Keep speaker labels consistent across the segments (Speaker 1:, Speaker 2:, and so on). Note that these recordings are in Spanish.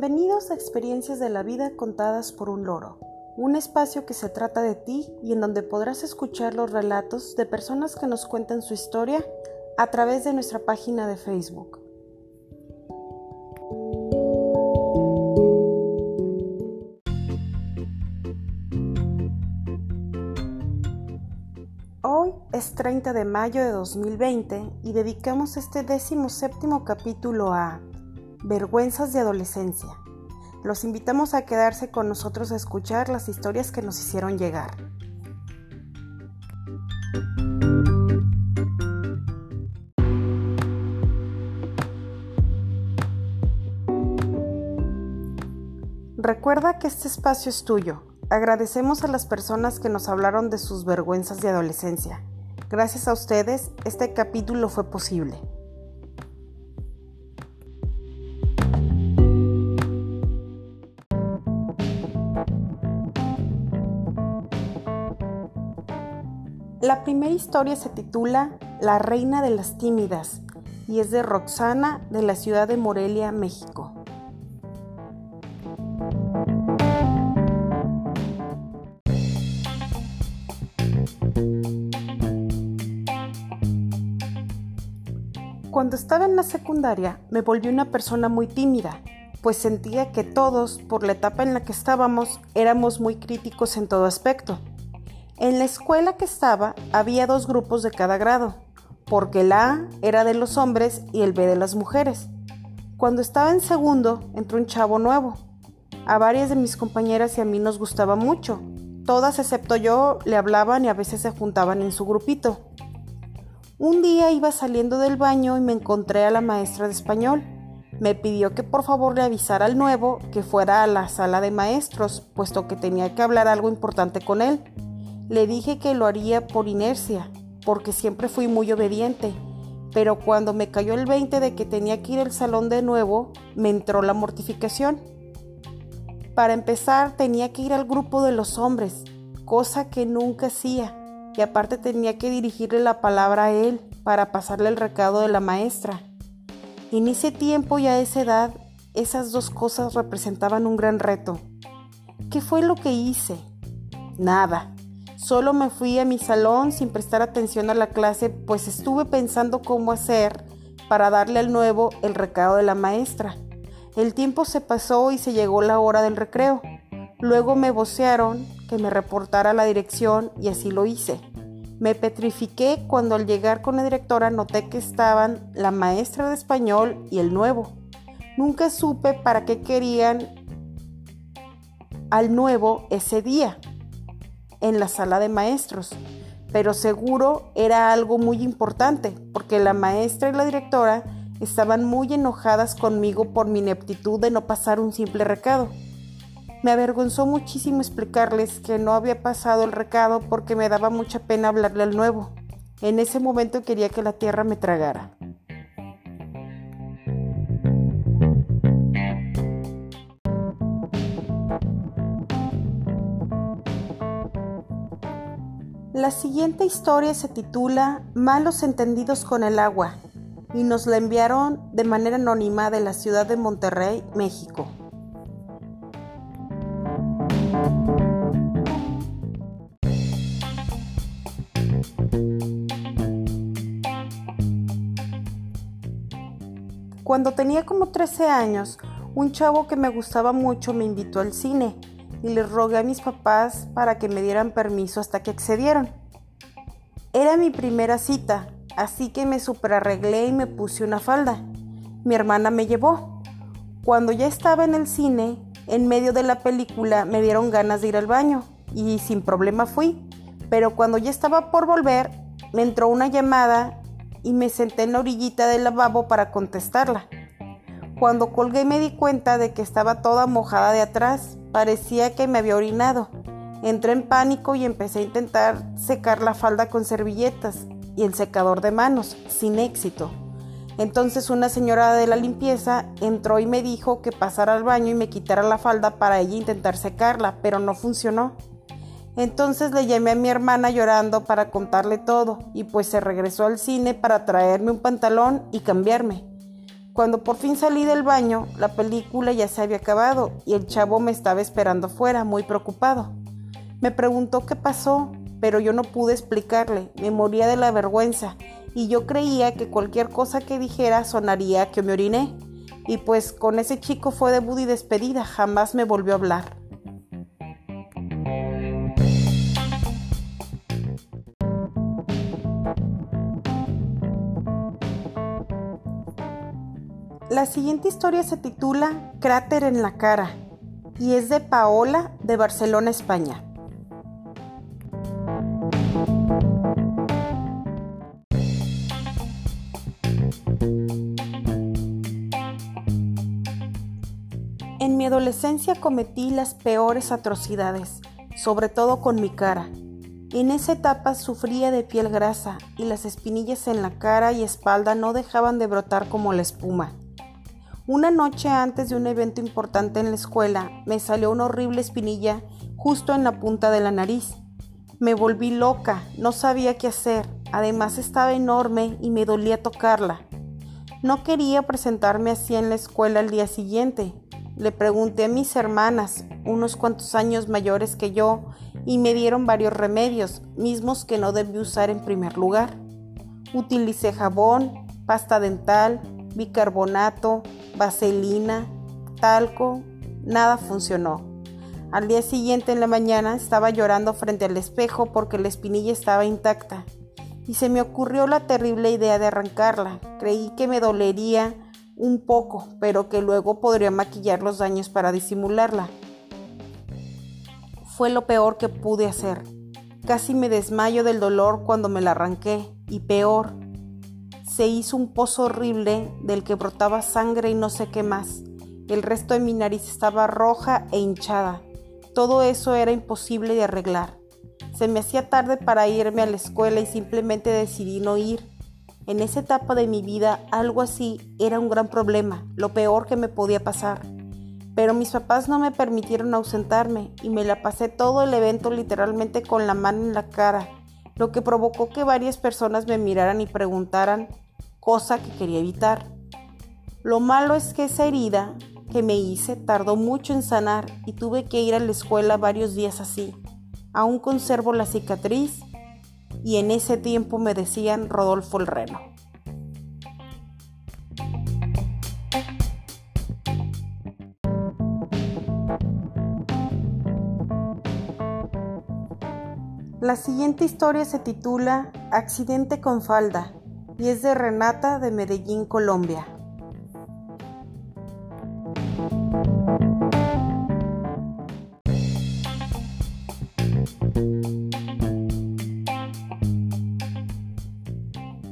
Speaker 1: Bienvenidos a Experiencias de la Vida contadas por un loro, un espacio que se trata de ti y en donde podrás escuchar los relatos de personas que nos cuentan su historia a través de nuestra página de Facebook. Hoy es 30 de mayo de 2020 y dedicamos este décimo séptimo capítulo a Vergüenzas de adolescencia. Los invitamos a quedarse con nosotros a escuchar las historias que nos hicieron llegar. Recuerda que este espacio es tuyo. Agradecemos a las personas que nos hablaron de sus vergüenzas de adolescencia. Gracias a ustedes, este capítulo fue posible. La primera historia se titula La Reina de las Tímidas y es de Roxana de la ciudad de Morelia, México. Cuando estaba en la secundaria me volví una persona muy tímida, pues sentía que todos, por la etapa en la que estábamos, éramos muy críticos en todo aspecto. En la escuela que estaba había dos grupos de cada grado, porque el A era de los hombres y el B de las mujeres. Cuando estaba en segundo, entró un chavo nuevo. A varias de mis compañeras y a mí nos gustaba mucho. Todas excepto yo le hablaban y a veces se juntaban en su grupito. Un día iba saliendo del baño y me encontré a la maestra de español. Me pidió que por favor le avisara al nuevo que fuera a la sala de maestros, puesto que tenía que hablar algo importante con él. Le dije que lo haría por inercia, porque siempre fui muy obediente, pero cuando me cayó el 20 de que tenía que ir al salón de nuevo, me entró la mortificación. Para empezar, tenía que ir al grupo de los hombres, cosa que nunca hacía, y aparte tenía que dirigirle la palabra a él para pasarle el recado de la maestra. En ese tiempo y a esa edad, esas dos cosas representaban un gran reto. ¿Qué fue lo que hice? Nada. Solo me fui a mi salón sin prestar atención a la clase, pues estuve pensando cómo hacer para darle al nuevo el recado de la maestra. El tiempo se pasó y se llegó la hora del recreo. Luego me vocearon que me reportara la dirección y así lo hice. Me petrifiqué cuando al llegar con la directora noté que estaban la maestra de español y el nuevo. Nunca supe para qué querían al nuevo ese día en la sala de maestros, pero seguro era algo muy importante, porque la maestra y la directora estaban muy enojadas conmigo por mi ineptitud de no pasar un simple recado. Me avergonzó muchísimo explicarles que no había pasado el recado porque me daba mucha pena hablarle al nuevo. En ese momento quería que la tierra me tragara. La siguiente historia se titula Malos entendidos con el agua y nos la enviaron de manera anónima de la ciudad de Monterrey, México. Cuando tenía como 13 años, un chavo que me gustaba mucho me invitó al cine y les rogué a mis papás para que me dieran permiso hasta que accedieron. Era mi primera cita, así que me superarreglé y me puse una falda. Mi hermana me llevó. Cuando ya estaba en el cine, en medio de la película me dieron ganas de ir al baño y sin problema fui. Pero cuando ya estaba por volver, me entró una llamada y me senté en la orillita del lavabo para contestarla. Cuando colgué me di cuenta de que estaba toda mojada de atrás Parecía que me había orinado. Entré en pánico y empecé a intentar secar la falda con servilletas y el secador de manos, sin éxito. Entonces una señora de la limpieza entró y me dijo que pasara al baño y me quitara la falda para ella intentar secarla, pero no funcionó. Entonces le llamé a mi hermana llorando para contarle todo y pues se regresó al cine para traerme un pantalón y cambiarme. Cuando por fin salí del baño, la película ya se había acabado y el chavo me estaba esperando afuera, muy preocupado. Me preguntó qué pasó, pero yo no pude explicarle, me moría de la vergüenza y yo creía que cualquier cosa que dijera sonaría que me oriné. Y pues con ese chico fue debut y despedida, jamás me volvió a hablar. La siguiente historia se titula Cráter en la cara y es de Paola de Barcelona, España. En mi adolescencia cometí las peores atrocidades, sobre todo con mi cara. En esa etapa sufría de piel grasa y las espinillas en la cara y espalda no dejaban de brotar como la espuma. Una noche antes de un evento importante en la escuela, me salió una horrible espinilla justo en la punta de la nariz. Me volví loca, no sabía qué hacer, además estaba enorme y me dolía tocarla. No quería presentarme así en la escuela al día siguiente. Le pregunté a mis hermanas, unos cuantos años mayores que yo, y me dieron varios remedios, mismos que no debí usar en primer lugar. Utilicé jabón, pasta dental, bicarbonato, vaselina, talco, nada funcionó. Al día siguiente en la mañana estaba llorando frente al espejo porque la espinilla estaba intacta y se me ocurrió la terrible idea de arrancarla. Creí que me dolería un poco, pero que luego podría maquillar los daños para disimularla. Fue lo peor que pude hacer. Casi me desmayo del dolor cuando me la arranqué y peor, se hizo un pozo horrible del que brotaba sangre y no sé qué más. El resto de mi nariz estaba roja e hinchada. Todo eso era imposible de arreglar. Se me hacía tarde para irme a la escuela y simplemente decidí no ir. En esa etapa de mi vida algo así era un gran problema, lo peor que me podía pasar. Pero mis papás no me permitieron ausentarme y me la pasé todo el evento literalmente con la mano en la cara lo que provocó que varias personas me miraran y preguntaran, cosa que quería evitar. Lo malo es que esa herida que me hice tardó mucho en sanar y tuve que ir a la escuela varios días así. Aún conservo la cicatriz y en ese tiempo me decían Rodolfo el Reno. La siguiente historia se titula Accidente con falda y es de Renata de Medellín, Colombia.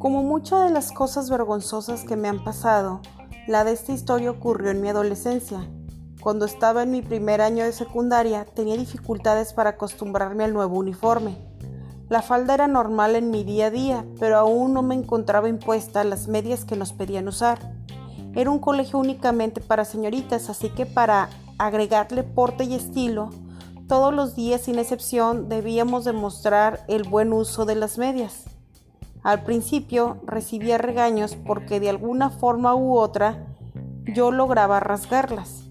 Speaker 1: Como muchas de las cosas vergonzosas que me han pasado, la de esta historia ocurrió en mi adolescencia. Cuando estaba en mi primer año de secundaria tenía dificultades para acostumbrarme al nuevo uniforme. La falda era normal en mi día a día, pero aún no me encontraba impuesta las medias que nos pedían usar. Era un colegio únicamente para señoritas, así que para agregarle porte y estilo, todos los días sin excepción debíamos demostrar el buen uso de las medias. Al principio recibía regaños porque de alguna forma u otra yo lograba rasgarlas.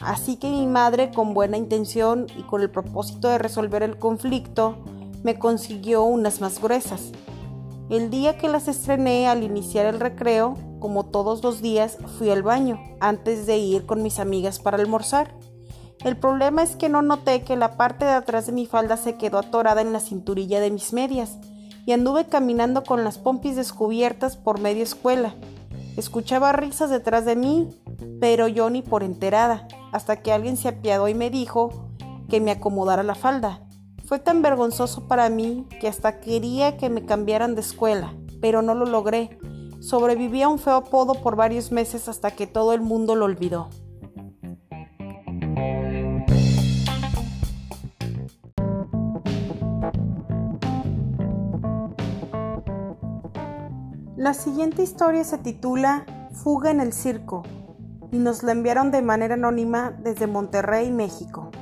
Speaker 1: Así que mi madre, con buena intención y con el propósito de resolver el conflicto, me consiguió unas más gruesas. El día que las estrené al iniciar el recreo, como todos los días, fui al baño antes de ir con mis amigas para almorzar. El problema es que no noté que la parte de atrás de mi falda se quedó atorada en la cinturilla de mis medias y anduve caminando con las pompis descubiertas por media escuela. Escuchaba risas detrás de mí, pero yo ni por enterada hasta que alguien se apiadó y me dijo que me acomodara la falda. Fue tan vergonzoso para mí que hasta quería que me cambiaran de escuela, pero no lo logré. Sobreviví a un feo apodo por varios meses hasta que todo el mundo lo olvidó. La siguiente historia se titula Fuga en el circo y nos la enviaron de manera anónima desde Monterrey, México.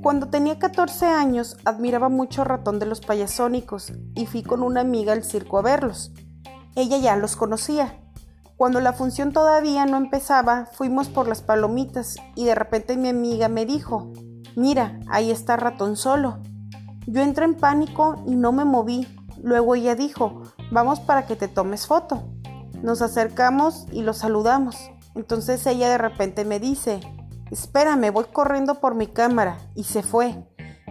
Speaker 1: Cuando tenía 14 años admiraba mucho Ratón de los Payasónicos y fui con una amiga al circo a verlos. Ella ya los conocía. Cuando la función todavía no empezaba, fuimos por las palomitas y de repente mi amiga me dijo, mira, ahí está Ratón solo. Yo entré en pánico y no me moví. Luego ella dijo, vamos para que te tomes foto. Nos acercamos y lo saludamos. Entonces ella de repente me dice, espérame, voy corriendo por mi cámara. Y se fue.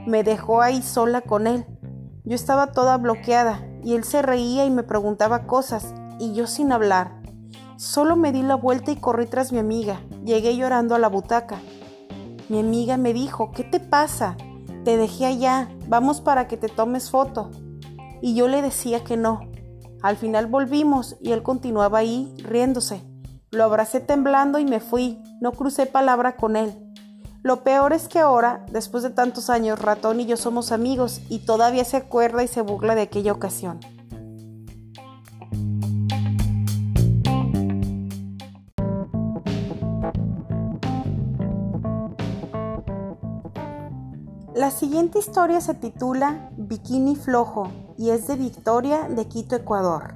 Speaker 1: Me dejó ahí sola con él. Yo estaba toda bloqueada y él se reía y me preguntaba cosas y yo sin hablar. Solo me di la vuelta y corrí tras mi amiga. Llegué llorando a la butaca. Mi amiga me dijo, ¿qué te pasa? Te dejé allá, vamos para que te tomes foto. Y yo le decía que no, al final volvimos y él continuaba ahí riéndose. Lo abracé temblando y me fui. No crucé palabra con él. Lo peor es que ahora, después de tantos años, Ratón y yo somos amigos y todavía se acuerda y se burla de aquella ocasión. La siguiente historia se titula Bikini Flojo y es de Victoria de Quito, Ecuador.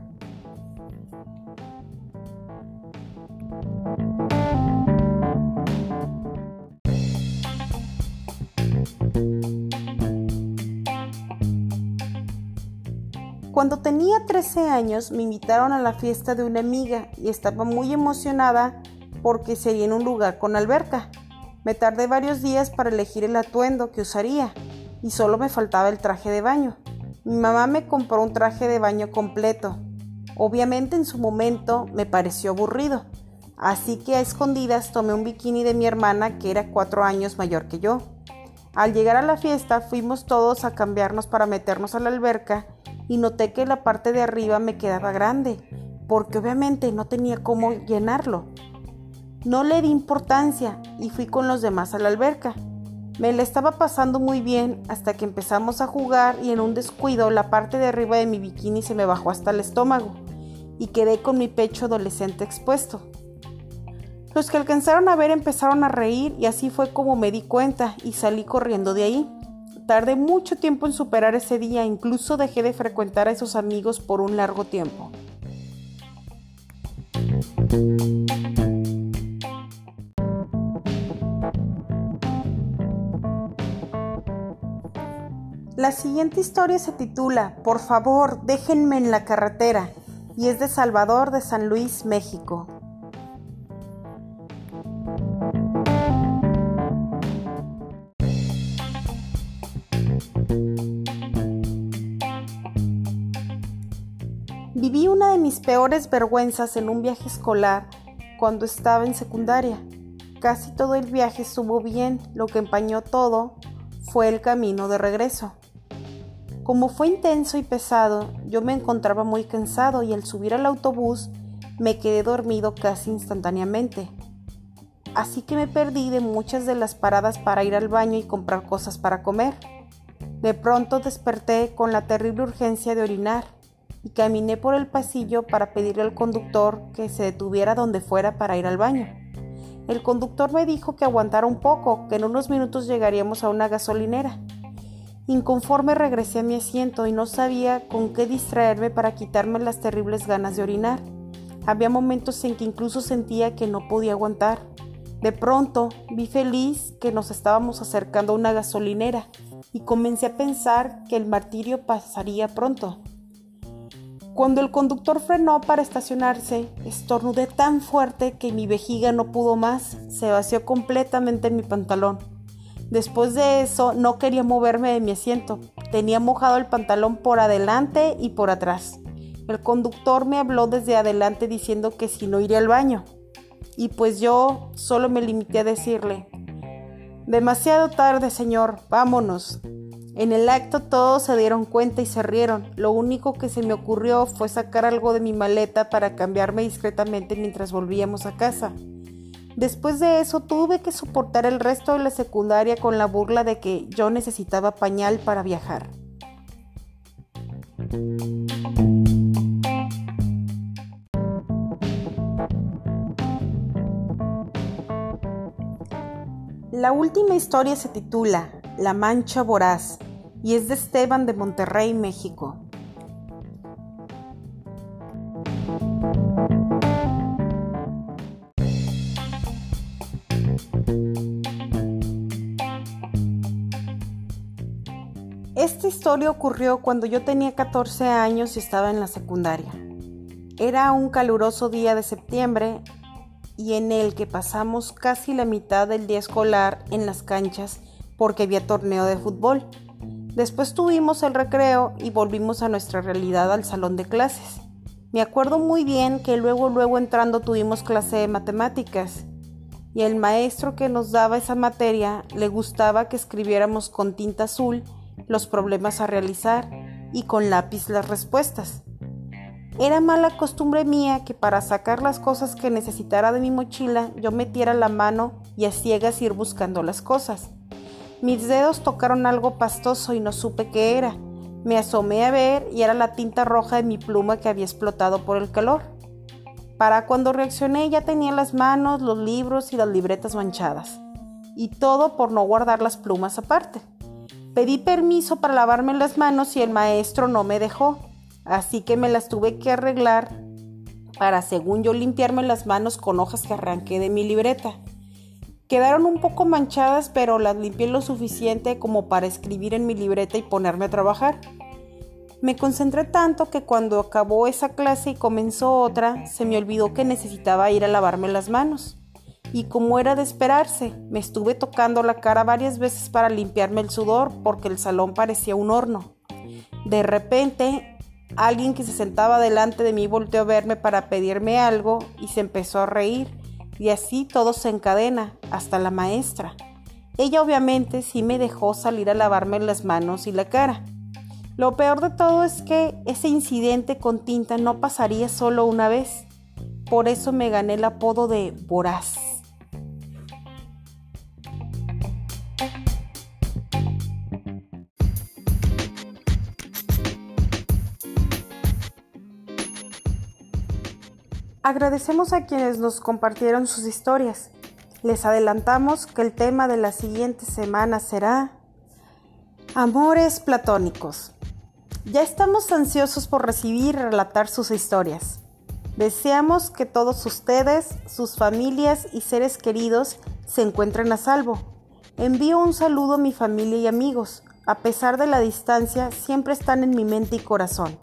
Speaker 1: Cuando tenía 13 años me invitaron a la fiesta de una amiga y estaba muy emocionada porque sería en un lugar con alberca. Me tardé varios días para elegir el atuendo que usaría y solo me faltaba el traje de baño. Mi mamá me compró un traje de baño completo. Obviamente en su momento me pareció aburrido, así que a escondidas tomé un bikini de mi hermana que era cuatro años mayor que yo. Al llegar a la fiesta fuimos todos a cambiarnos para meternos a la alberca y noté que la parte de arriba me quedaba grande, porque obviamente no tenía cómo llenarlo. No le di importancia y fui con los demás a la alberca. Me la estaba pasando muy bien hasta que empezamos a jugar y en un descuido la parte de arriba de mi bikini se me bajó hasta el estómago y quedé con mi pecho adolescente expuesto. Los que alcanzaron a ver empezaron a reír y así fue como me di cuenta y salí corriendo de ahí. Tardé mucho tiempo en superar ese día, incluso dejé de frecuentar a esos amigos por un largo tiempo. La siguiente historia se titula Por favor, déjenme en la carretera y es de Salvador de San Luis, México. Viví una de mis peores vergüenzas en un viaje escolar cuando estaba en secundaria. Casi todo el viaje estuvo bien, lo que empañó todo fue el camino de regreso. Como fue intenso y pesado, yo me encontraba muy cansado y al subir al autobús me quedé dormido casi instantáneamente. Así que me perdí de muchas de las paradas para ir al baño y comprar cosas para comer. De pronto desperté con la terrible urgencia de orinar y caminé por el pasillo para pedirle al conductor que se detuviera donde fuera para ir al baño. El conductor me dijo que aguantara un poco, que en unos minutos llegaríamos a una gasolinera. Inconforme regresé a mi asiento y no sabía con qué distraerme para quitarme las terribles ganas de orinar. Había momentos en que incluso sentía que no podía aguantar. De pronto vi feliz que nos estábamos acercando a una gasolinera y comencé a pensar que el martirio pasaría pronto. Cuando el conductor frenó para estacionarse, estornudé tan fuerte que mi vejiga no pudo más, se vació completamente en mi pantalón. Después de eso no quería moverme de mi asiento. Tenía mojado el pantalón por adelante y por atrás. El conductor me habló desde adelante diciendo que si no iría al baño. Y pues yo solo me limité a decirle, demasiado tarde señor, vámonos. En el acto todos se dieron cuenta y se rieron. Lo único que se me ocurrió fue sacar algo de mi maleta para cambiarme discretamente mientras volvíamos a casa. Después de eso tuve que soportar el resto de la secundaria con la burla de que yo necesitaba pañal para viajar. La última historia se titula La Mancha Voraz y es de Esteban de Monterrey, México. Esta historia ocurrió cuando yo tenía 14 años y estaba en la secundaria. Era un caluroso día de septiembre y en el que pasamos casi la mitad del día escolar en las canchas porque había torneo de fútbol. Después tuvimos el recreo y volvimos a nuestra realidad al salón de clases. Me acuerdo muy bien que luego luego entrando tuvimos clase de matemáticas y el maestro que nos daba esa materia le gustaba que escribiéramos con tinta azul los problemas a realizar y con lápiz las respuestas. Era mala costumbre mía que para sacar las cosas que necesitara de mi mochila yo metiera la mano y a ciegas ir buscando las cosas. Mis dedos tocaron algo pastoso y no supe qué era. Me asomé a ver y era la tinta roja de mi pluma que había explotado por el calor. Para cuando reaccioné ya tenía las manos, los libros y las libretas manchadas. Y todo por no guardar las plumas aparte. Pedí permiso para lavarme las manos y el maestro no me dejó así que me las tuve que arreglar para, según yo, limpiarme las manos con hojas que arranqué de mi libreta. Quedaron un poco manchadas, pero las limpié lo suficiente como para escribir en mi libreta y ponerme a trabajar. Me concentré tanto que cuando acabó esa clase y comenzó otra, se me olvidó que necesitaba ir a lavarme las manos. Y como era de esperarse, me estuve tocando la cara varias veces para limpiarme el sudor porque el salón parecía un horno. De repente Alguien que se sentaba delante de mí volteó a verme para pedirme algo y se empezó a reír. Y así todo se encadena, hasta la maestra. Ella obviamente sí me dejó salir a lavarme las manos y la cara. Lo peor de todo es que ese incidente con tinta no pasaría solo una vez. Por eso me gané el apodo de voraz. Agradecemos a quienes nos compartieron sus historias. Les adelantamos que el tema de la siguiente semana será Amores platónicos. Ya estamos ansiosos por recibir y relatar sus historias. Deseamos que todos ustedes, sus familias y seres queridos se encuentren a salvo. Envío un saludo a mi familia y amigos. A pesar de la distancia, siempre están en mi mente y corazón.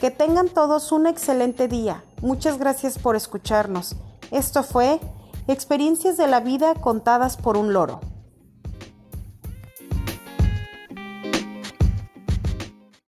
Speaker 1: Que tengan todos un excelente día. Muchas gracias por escucharnos. Esto fue Experiencias de la vida contadas por un loro.